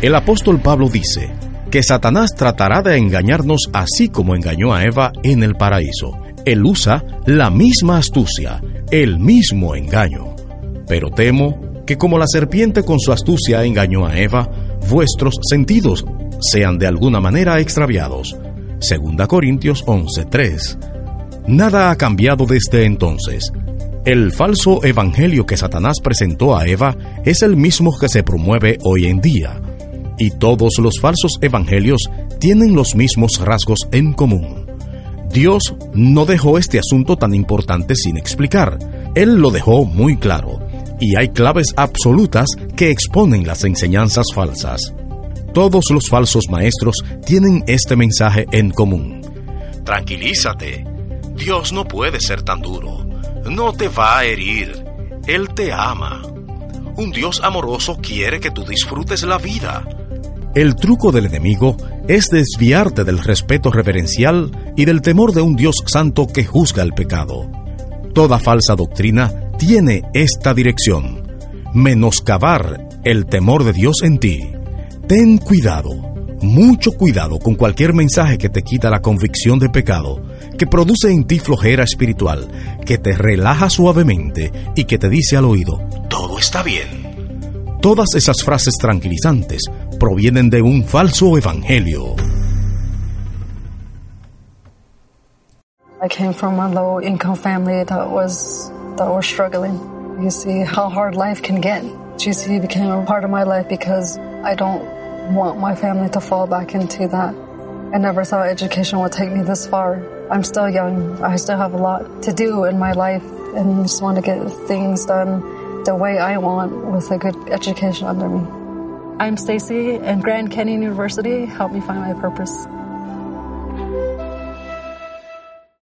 El apóstol Pablo dice que Satanás tratará de engañarnos así como engañó a Eva en el paraíso. Él usa la misma astucia, el mismo engaño. Pero temo que como la serpiente con su astucia engañó a Eva, vuestros sentidos sean de alguna manera extraviados. Segunda Corintios 11:3. Nada ha cambiado desde entonces. El falso evangelio que Satanás presentó a Eva es el mismo que se promueve hoy en día y todos los falsos evangelios tienen los mismos rasgos en común. Dios no dejó este asunto tan importante sin explicar. Él lo dejó muy claro, y hay claves absolutas que exponen las enseñanzas falsas. Todos los falsos maestros tienen este mensaje en común. Tranquilízate. Dios no puede ser tan duro. No te va a herir. Él te ama. Un Dios amoroso quiere que tú disfrutes la vida. El truco del enemigo es desviarte del respeto reverencial y del temor de un Dios santo que juzga el pecado. Toda falsa doctrina tiene esta dirección, menoscabar el temor de Dios en ti. Ten cuidado, mucho cuidado con cualquier mensaje que te quita la convicción de pecado, que produce en ti flojera espiritual, que te relaja suavemente y que te dice al oído, todo está bien. Todas esas frases tranquilizantes provienen de un falso evangelio. I came from a low income family that was that was struggling. You see how hard life can get. GC became a part of my life because I don't want my family to fall back into that. I never thought education would take me this far. I'm still young. I still have a lot to do in my life and just want to get things done the way I want with a good education under me. I'm Stacy, and Grand Canyon University helped me find my purpose.